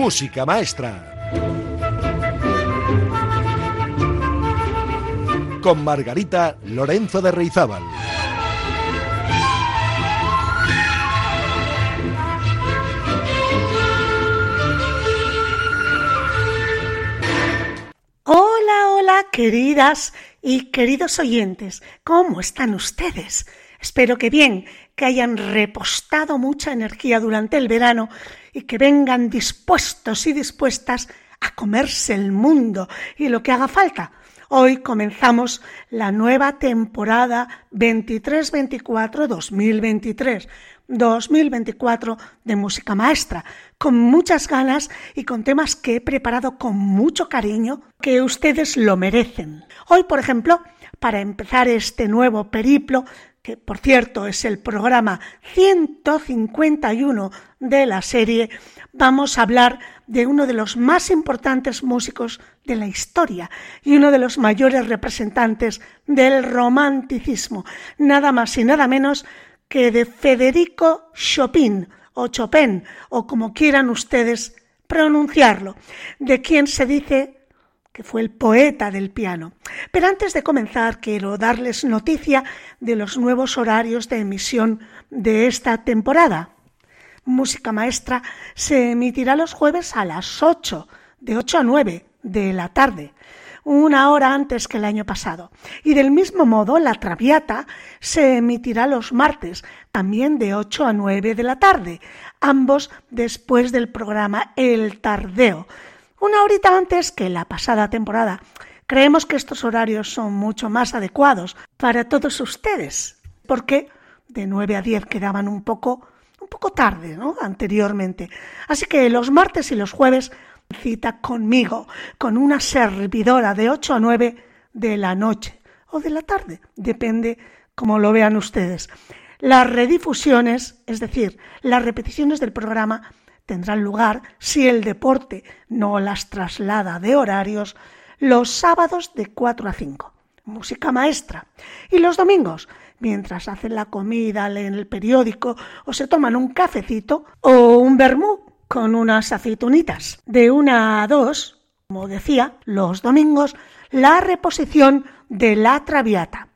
Música Maestra. Con Margarita Lorenzo de Reizábal. Hola, hola, queridas y queridos oyentes, ¿cómo están ustedes? Espero que bien, que hayan repostado mucha energía durante el verano y que vengan dispuestos y dispuestas a comerse el mundo y lo que haga falta. Hoy comenzamos la nueva temporada 23-24-2023. 2024 de música maestra, con muchas ganas y con temas que he preparado con mucho cariño, que ustedes lo merecen. Hoy, por ejemplo, para empezar este nuevo periplo, que por cierto es el programa 151 de la serie, vamos a hablar de uno de los más importantes músicos de la historia y uno de los mayores representantes del romanticismo, nada más y nada menos que de Federico Chopin o Chopin o como quieran ustedes pronunciarlo, de quien se dice fue el poeta del piano. Pero antes de comenzar quiero darles noticia de los nuevos horarios de emisión de esta temporada. Música Maestra se emitirá los jueves a las 8, de 8 a 9 de la tarde, una hora antes que el año pasado. Y del mismo modo, La Traviata se emitirá los martes, también de 8 a 9 de la tarde, ambos después del programa El Tardeo, una horita antes que la pasada temporada. Creemos que estos horarios son mucho más adecuados para todos ustedes, porque de 9 a 10 quedaban un poco un poco tarde, ¿no? anteriormente. Así que los martes y los jueves cita conmigo, con una servidora de 8 a 9 de la noche o de la tarde, depende como lo vean ustedes. Las redifusiones, es decir, las repeticiones del programa, tendrán lugar si el deporte no las traslada de horarios los sábados de 4 a 5. Música maestra. Y los domingos, mientras hacen la comida, leen el periódico o se toman un cafecito o un vermú con unas aceitunitas. De una a dos, como decía, los domingos, la reposición de la Traviata.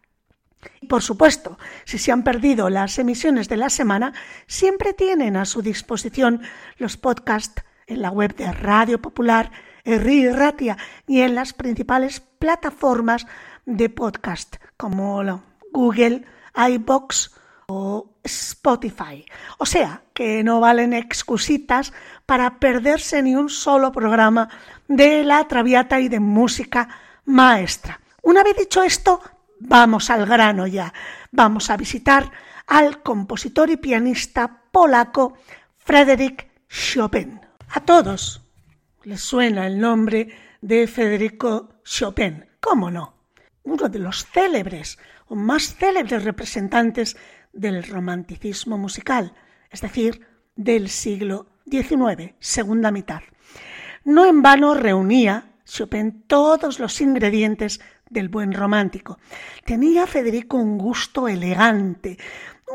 Por supuesto, si se han perdido las emisiones de la semana, siempre tienen a su disposición los podcasts en la web de Radio Popular, Erri Ratia y en las principales plataformas de podcast como Google, iBox o Spotify. O sea, que no valen excusitas para perderse ni un solo programa de la Traviata y de música maestra. Una vez dicho esto, vamos al grano ya. Vamos a visitar al compositor y pianista polaco Frédéric Chopin. A todos les suena el nombre de Federico Chopin, ¿cómo no? Uno de los célebres o más célebres representantes del romanticismo musical, es decir, del siglo XIX, segunda mitad. No en vano reunía Chopin todos los ingredientes del buen romántico. Tenía Federico un gusto elegante,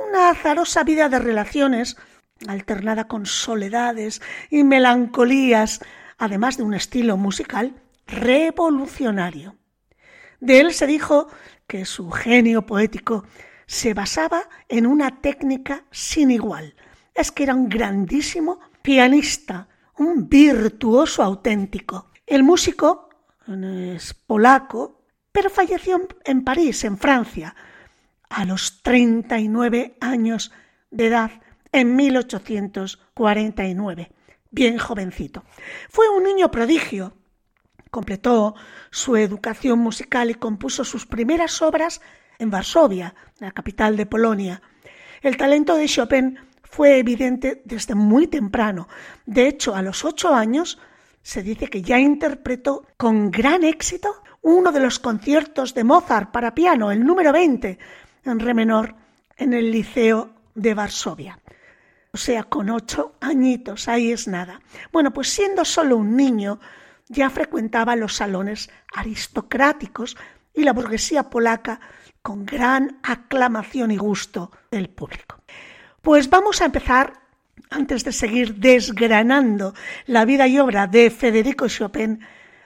una azarosa vida de relaciones alternada con soledades y melancolías, además de un estilo musical revolucionario. De él se dijo que su genio poético se basaba en una técnica sin igual. Es que era un grandísimo pianista, un virtuoso auténtico. El músico es polaco, falleció en París, en Francia, a los 39 años de edad en 1849, bien jovencito. Fue un niño prodigio. Completó su educación musical y compuso sus primeras obras en Varsovia, la capital de Polonia. El talento de Chopin fue evidente desde muy temprano. De hecho, a los ocho años se dice que ya interpretó con gran éxito uno de los conciertos de Mozart para piano, el número 20, en re menor, en el Liceo de Varsovia. O sea, con ocho añitos, ahí es nada. Bueno, pues siendo solo un niño, ya frecuentaba los salones aristocráticos y la burguesía polaca con gran aclamación y gusto del público. Pues vamos a empezar antes de seguir desgranando la vida y obra de Federico Chopin,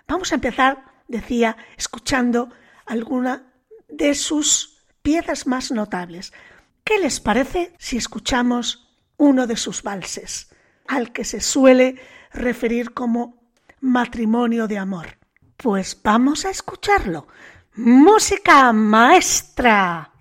vamos a empezar, decía, escuchando alguna de sus piezas más notables. ¿Qué les parece si escuchamos uno de sus valses, al que se suele referir como matrimonio de amor? Pues vamos a escucharlo. Música maestra.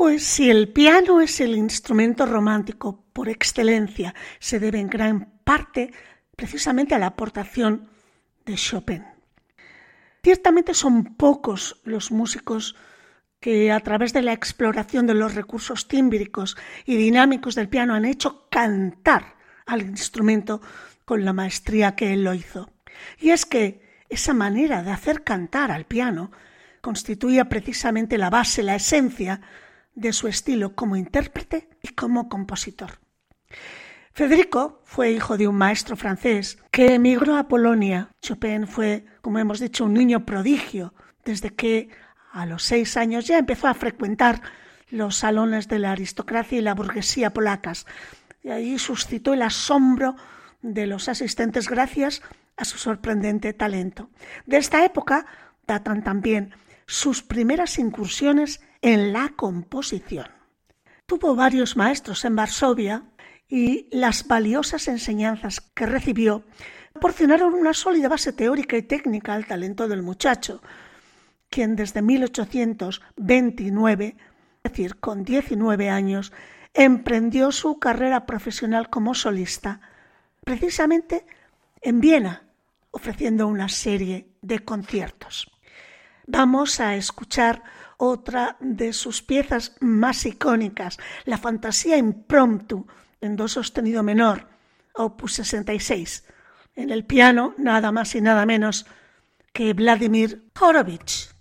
Pues si el piano es el instrumento romántico por excelencia, se debe en gran parte precisamente a la aportación de Chopin. Ciertamente son pocos los músicos que a través de la exploración de los recursos tímbricos y dinámicos del piano han hecho cantar al instrumento con la maestría que él lo hizo. Y es que esa manera de hacer cantar al piano constituía precisamente la base, la esencia de su estilo como intérprete y como compositor. Federico fue hijo de un maestro francés que emigró a Polonia. Chopin fue, como hemos dicho, un niño prodigio desde que a los seis años ya empezó a frecuentar los salones de la aristocracia y la burguesía polacas. Y ahí suscitó el asombro de los asistentes gracias a su sorprendente talento. De esta época datan también sus primeras incursiones en la composición. Tuvo varios maestros en Varsovia y las valiosas enseñanzas que recibió proporcionaron una sólida base teórica y técnica al talento del muchacho, quien desde 1829, es decir, con 19 años, emprendió su carrera profesional como solista, precisamente en Viena, ofreciendo una serie de conciertos. Vamos a escuchar otra de sus piezas más icónicas, la Fantasía Impromptu en do sostenido menor, opus 66. En el piano, nada más y nada menos que Vladimir Horowitz.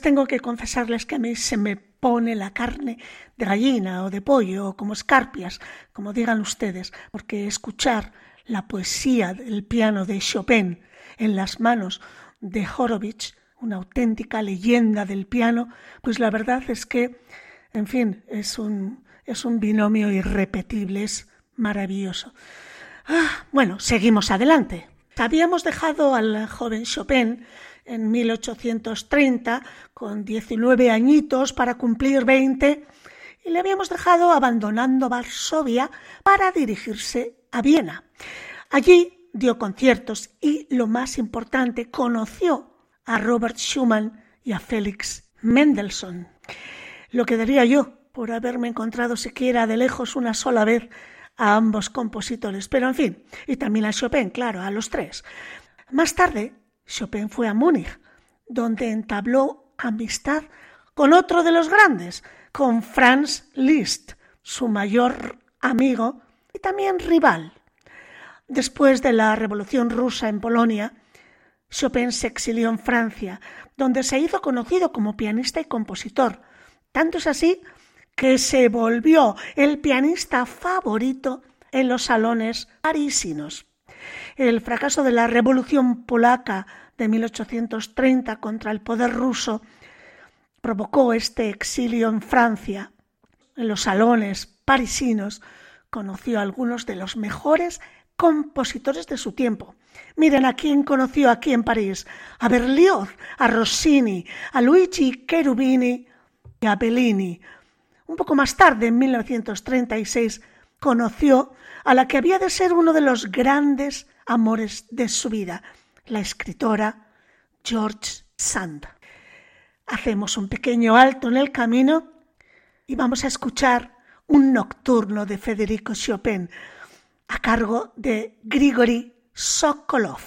Tengo que confesarles que a mí se me pone la carne de gallina o de pollo o como escarpias, como digan ustedes, porque escuchar la poesía del piano de Chopin en las manos de Horowitz, una auténtica leyenda del piano, pues la verdad es que, en fin, es un, es un binomio irrepetible, es maravilloso. Ah, bueno, seguimos adelante. Habíamos dejado al joven Chopin en 1830 con 19 añitos para cumplir 20 y le habíamos dejado abandonando Varsovia para dirigirse a Viena. Allí dio conciertos y, lo más importante, conoció a Robert Schumann y a Félix Mendelssohn. Lo que daría yo por haberme encontrado siquiera de lejos una sola vez a ambos compositores, pero en fin, y también a Chopin, claro, a los tres. Más tarde Chopin fue a Múnich, donde entabló amistad con otro de los grandes, con Franz Liszt, su mayor amigo y también rival. Después de la Revolución rusa en Polonia, Chopin se exilió en Francia, donde se hizo conocido como pianista y compositor. Tanto es así que se volvió el pianista favorito en los salones parisinos. El fracaso de la Revolución polaca de 1830 contra el poder ruso provocó este exilio en Francia. En los salones parisinos conoció a algunos de los mejores compositores de su tiempo. Miren a quién conoció aquí en París, a Berlioz, a Rossini, a Luigi Cherubini y a Bellini. Un poco más tarde, en 1936, conoció a la que había de ser uno de los grandes amores de su vida, la escritora George Sand. Hacemos un pequeño alto en el camino y vamos a escuchar un nocturno de Federico Chopin a cargo de Grigory Sokolov.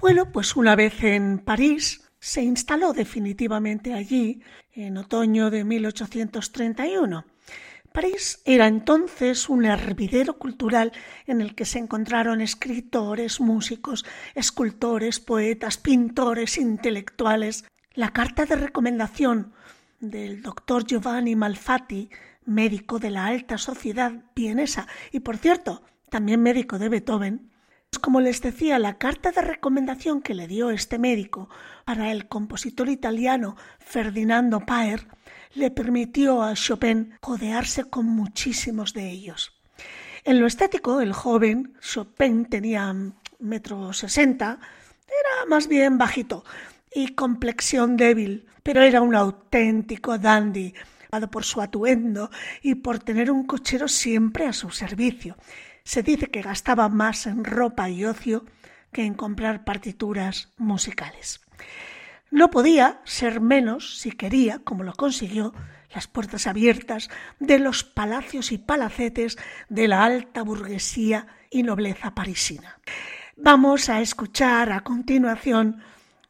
Bueno, pues una vez en París, se instaló definitivamente allí en otoño de 1831. París era entonces un hervidero cultural en el que se encontraron escritores, músicos, escultores, poetas, pintores, intelectuales. La carta de recomendación del doctor Giovanni Malfatti, médico de la alta sociedad vienesa y, por cierto, también médico de Beethoven, como les decía, la carta de recomendación que le dio este médico para el compositor italiano Ferdinando Paer le permitió a Chopin codearse con muchísimos de ellos. En lo estético, el joven Chopin tenía metro sesenta, era más bien bajito y complexión débil, pero era un auténtico dandy, por su atuendo y por tener un cochero siempre a su servicio. Se dice que gastaba más en ropa y ocio que en comprar partituras musicales. No podía ser menos, si quería, como lo consiguió, las puertas abiertas de los palacios y palacetes de la alta burguesía y nobleza parisina. Vamos a escuchar a continuación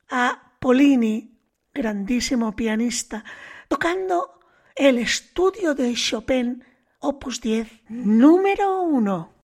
a Polini, grandísimo pianista, tocando el estudio de Chopin, opus 10, número 1.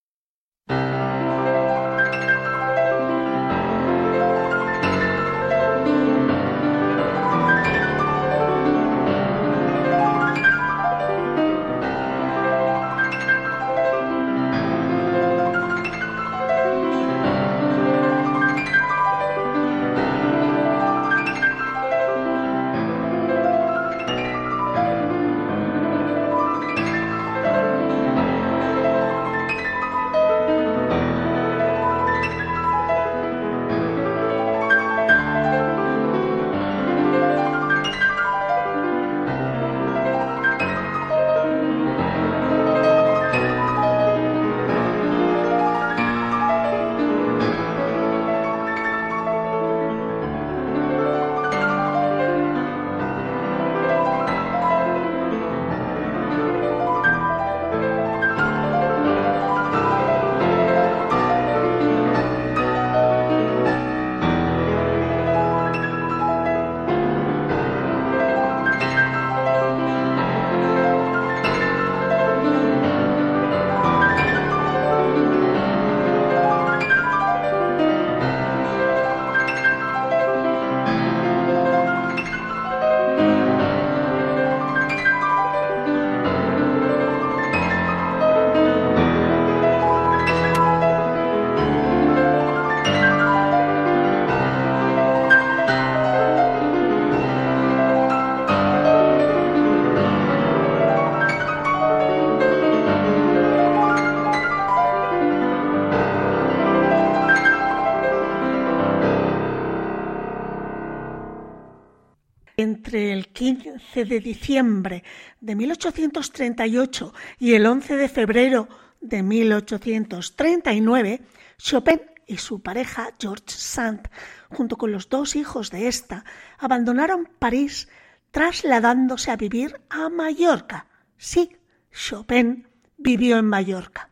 15 de diciembre de 1838 y el 11 de febrero de 1839, Chopin y su pareja George Sand, junto con los dos hijos de esta, abandonaron París trasladándose a vivir a Mallorca. Sí, Chopin vivió en Mallorca.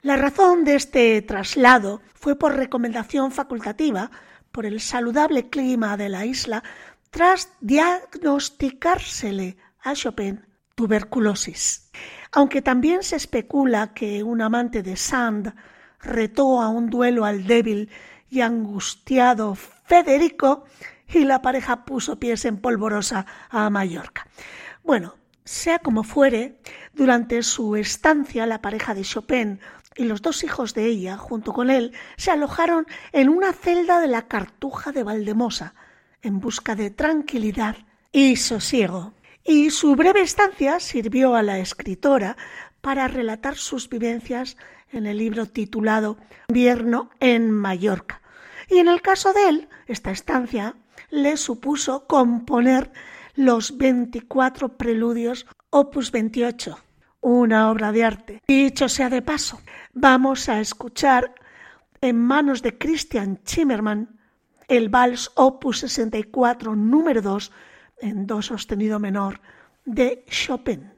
La razón de este traslado fue por recomendación facultativa por el saludable clima de la isla tras diagnosticársele a Chopin tuberculosis. Aunque también se especula que un amante de Sand retó a un duelo al débil y angustiado Federico y la pareja puso pies en polvorosa a Mallorca. Bueno, sea como fuere, durante su estancia la pareja de Chopin y los dos hijos de ella, junto con él, se alojaron en una celda de la Cartuja de Valdemosa, en busca de tranquilidad y sosiego. Y su breve estancia sirvió a la escritora para relatar sus vivencias en el libro titulado Invierno en Mallorca. Y en el caso de él, esta estancia le supuso componer los 24 preludios opus 28, una obra de arte. Dicho sea de paso, vamos a escuchar en manos de Christian Zimmermann el Vals Opus 64 número 2 en Do sostenido menor de Chopin.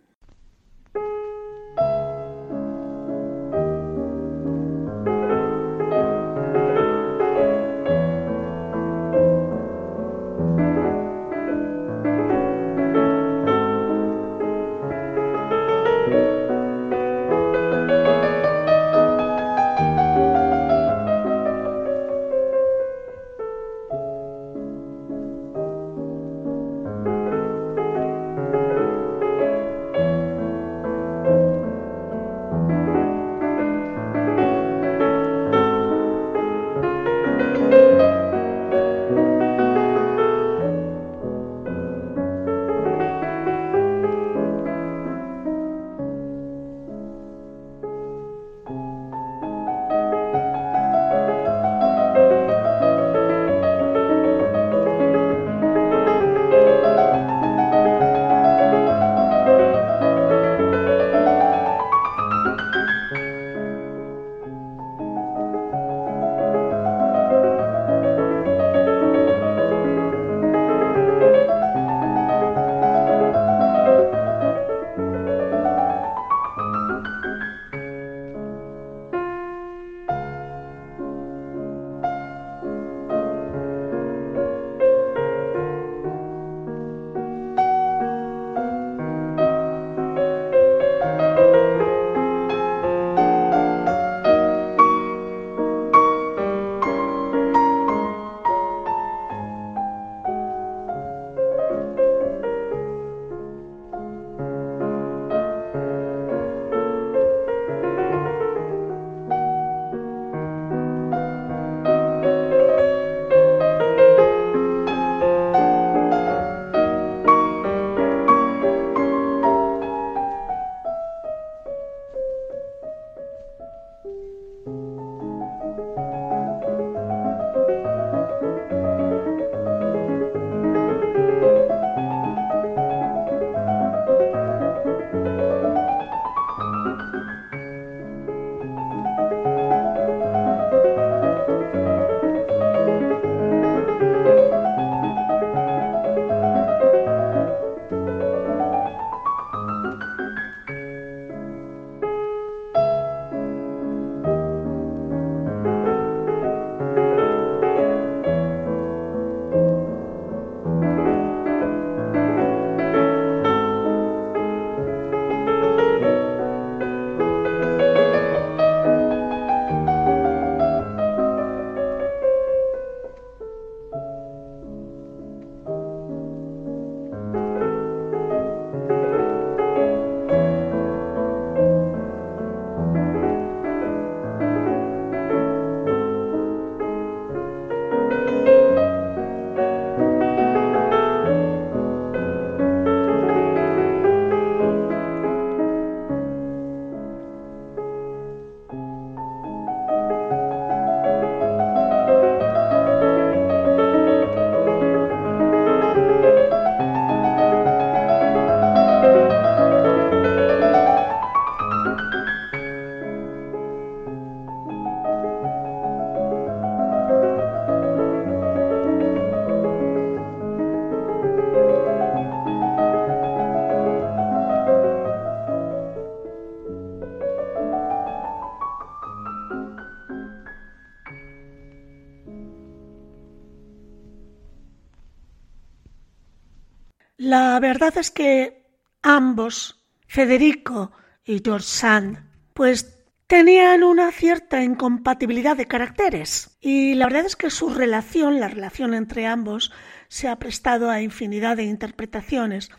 Verdad es que ambos, Federico y George Sand, pues tenían una cierta incompatibilidad de caracteres y la verdad es que su relación, la relación entre ambos, se ha prestado a infinidad de interpretaciones.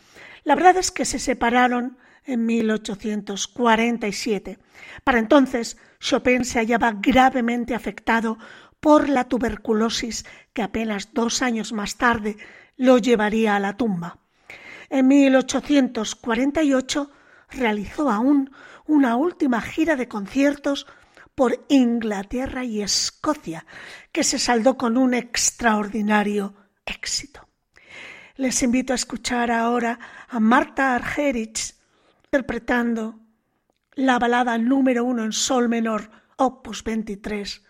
La verdad es que se separaron en 1847. Para entonces, Chopin se hallaba gravemente afectado por la tuberculosis que apenas dos años más tarde lo llevaría a la tumba. En 1848 realizó aún una última gira de conciertos por Inglaterra y Escocia, que se saldó con un extraordinario éxito. Les invito a escuchar ahora a Marta Argerich interpretando la balada número uno en sol menor, opus 23,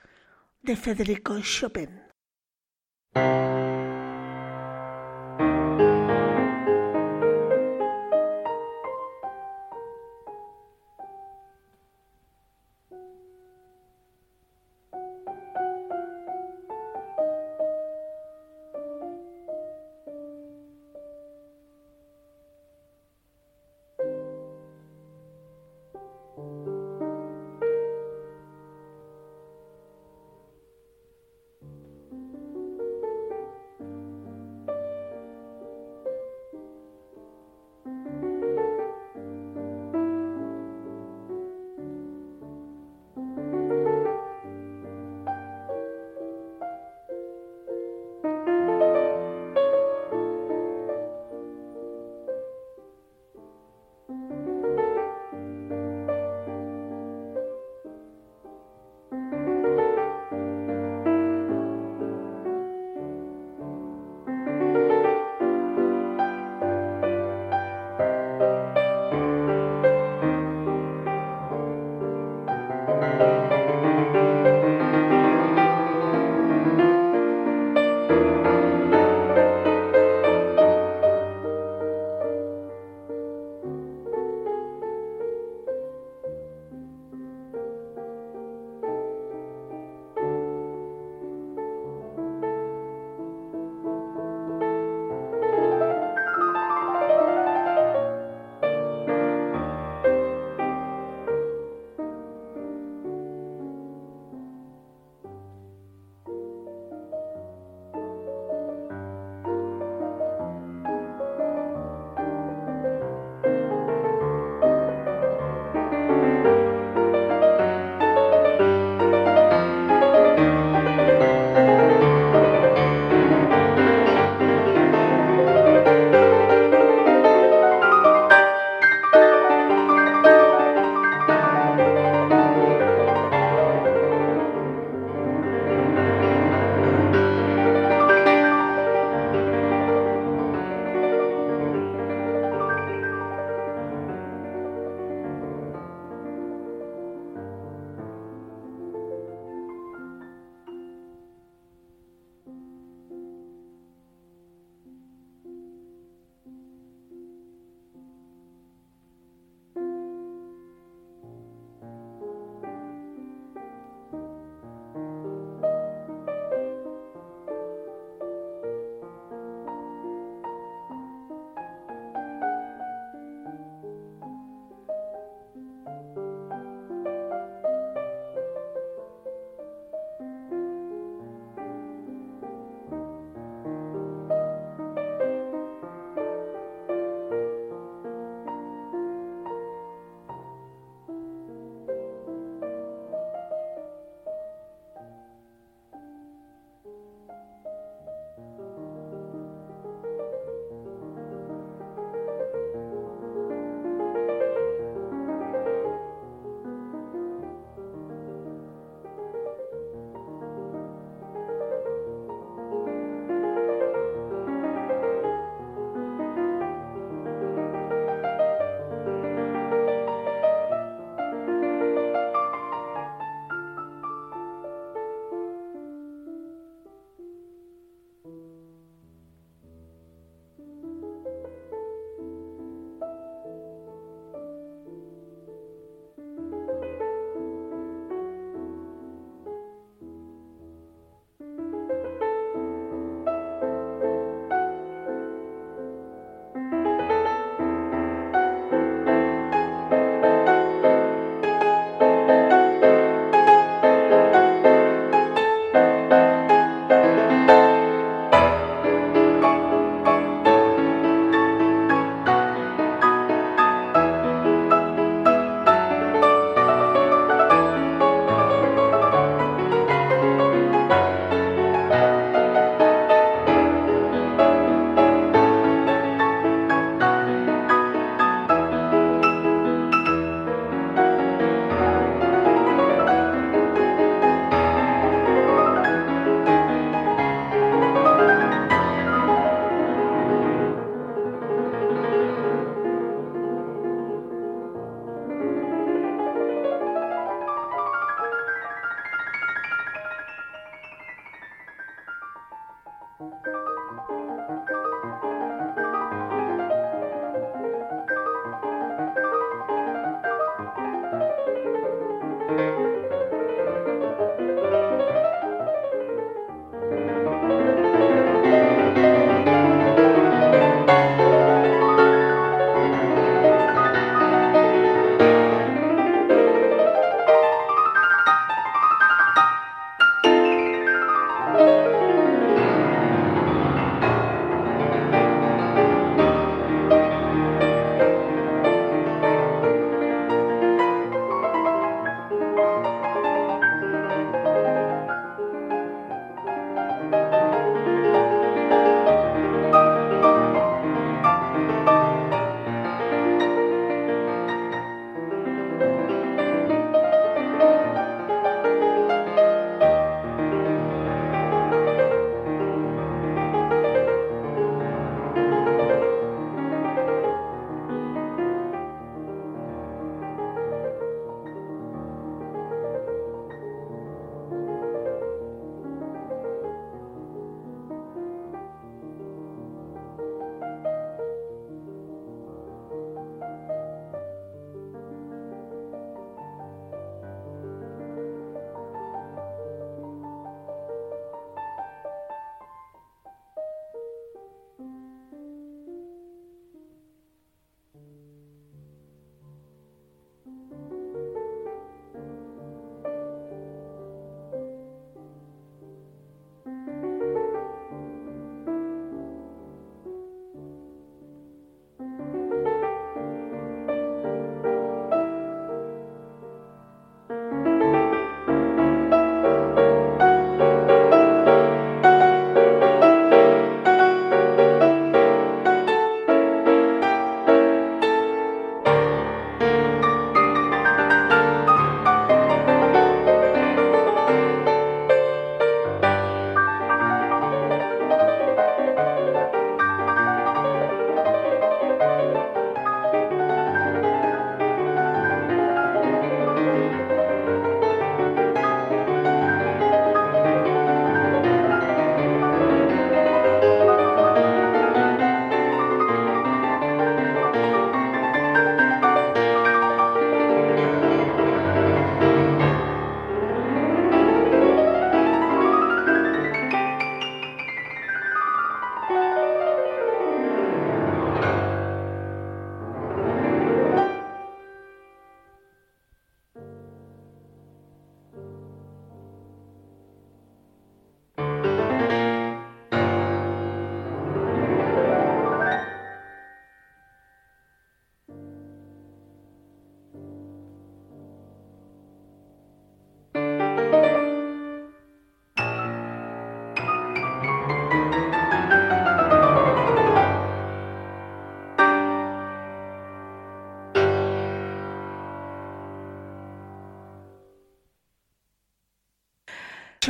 de Federico Chopin.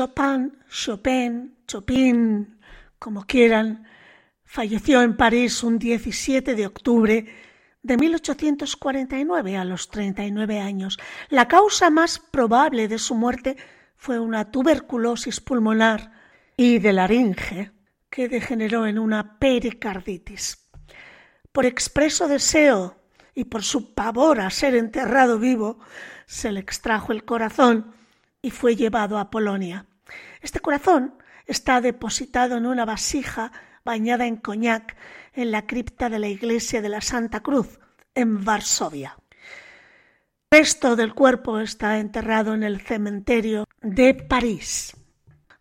Chopin, Chopin, Chopin, como quieran, falleció en París un 17 de octubre de 1849 a los 39 años. La causa más probable de su muerte fue una tuberculosis pulmonar y de laringe que degeneró en una pericarditis. Por expreso deseo y por su pavor a ser enterrado vivo, se le extrajo el corazón y fue llevado a Polonia. Este corazón está depositado en una vasija bañada en coñac en la cripta de la iglesia de la Santa Cruz, en Varsovia. El resto del cuerpo está enterrado en el cementerio de París.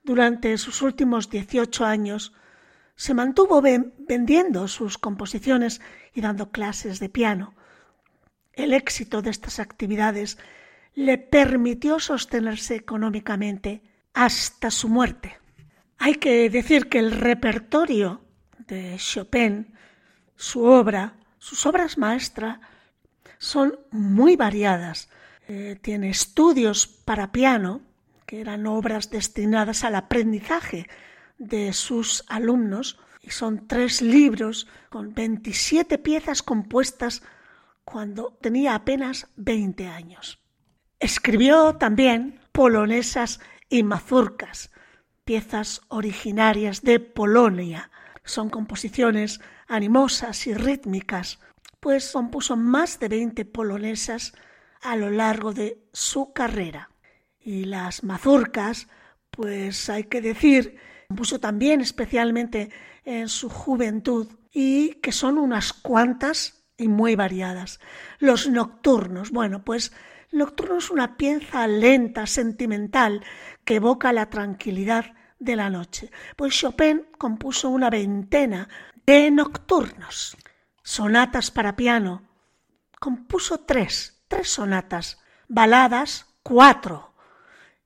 Durante sus últimos 18 años se mantuvo vendiendo sus composiciones y dando clases de piano. El éxito de estas actividades le permitió sostenerse económicamente hasta su muerte. Hay que decir que el repertorio de Chopin, su obra, sus obras maestras, son muy variadas. Eh, tiene estudios para piano, que eran obras destinadas al aprendizaje de sus alumnos, y son tres libros con 27 piezas compuestas cuando tenía apenas 20 años. Escribió también polonesas y mazurcas, piezas originarias de Polonia. Son composiciones animosas y rítmicas, pues compuso más de 20 polonesas a lo largo de su carrera. Y las mazurcas, pues hay que decir, compuso también especialmente en su juventud y que son unas cuantas y muy variadas. Los nocturnos, bueno, pues nocturno es una pieza lenta, sentimental, que evoca la tranquilidad de la noche. Pues Chopin compuso una veintena de nocturnos, sonatas para piano. Compuso tres, tres sonatas, baladas, cuatro,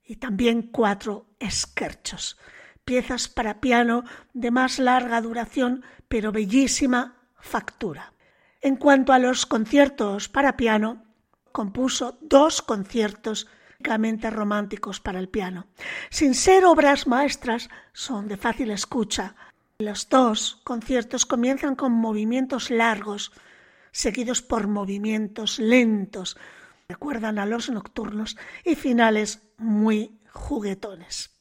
y también cuatro esquerchos, piezas para piano de más larga duración, pero bellísima factura. En cuanto a los conciertos para piano, compuso dos conciertos románticos para el piano. Sin ser obras maestras, son de fácil escucha. Los dos conciertos comienzan con movimientos largos, seguidos por movimientos lentos, recuerdan a los nocturnos, y finales muy juguetones.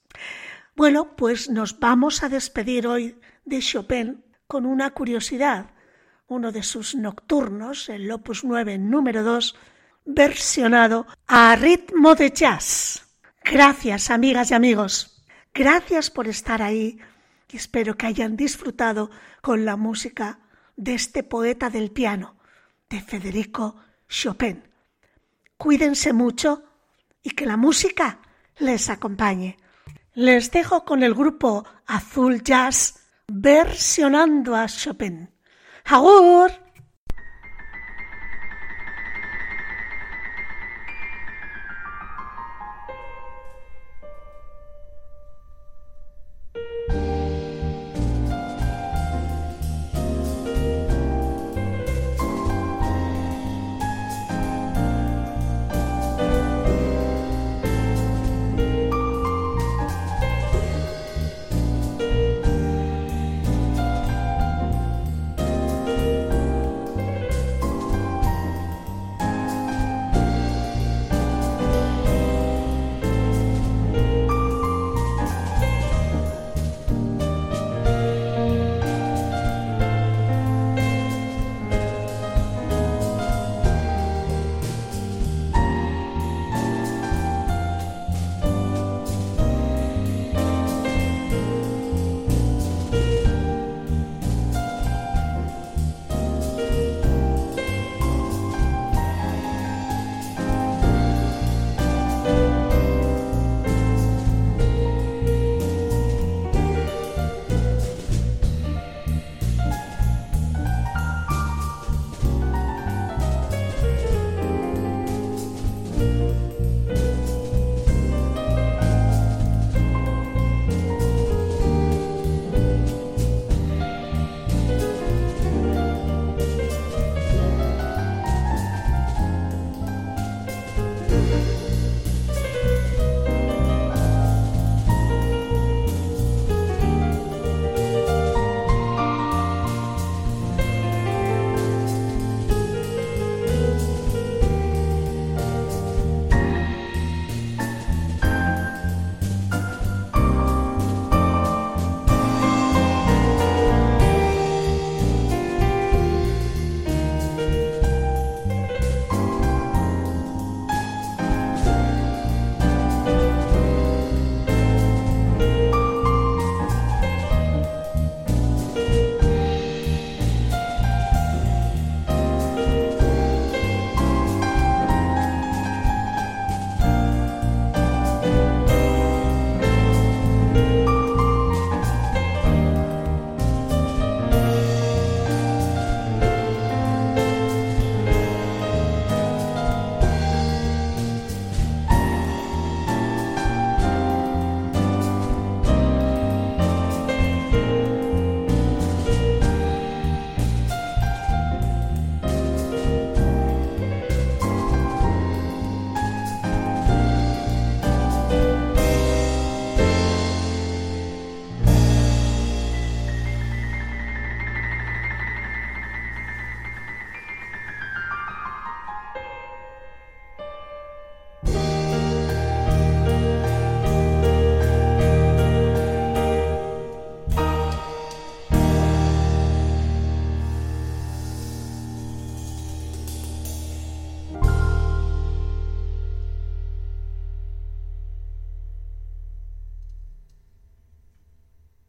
Bueno, pues nos vamos a despedir hoy de Chopin con una curiosidad. Uno de sus nocturnos, el Opus 9 número 2, versionado a ritmo de jazz. Gracias, amigas y amigos. Gracias por estar ahí y espero que hayan disfrutado con la música de este poeta del piano, de Federico Chopin. Cuídense mucho y que la música les acompañe. Les dejo con el grupo Azul Jazz versionando a Chopin. ¡Agur!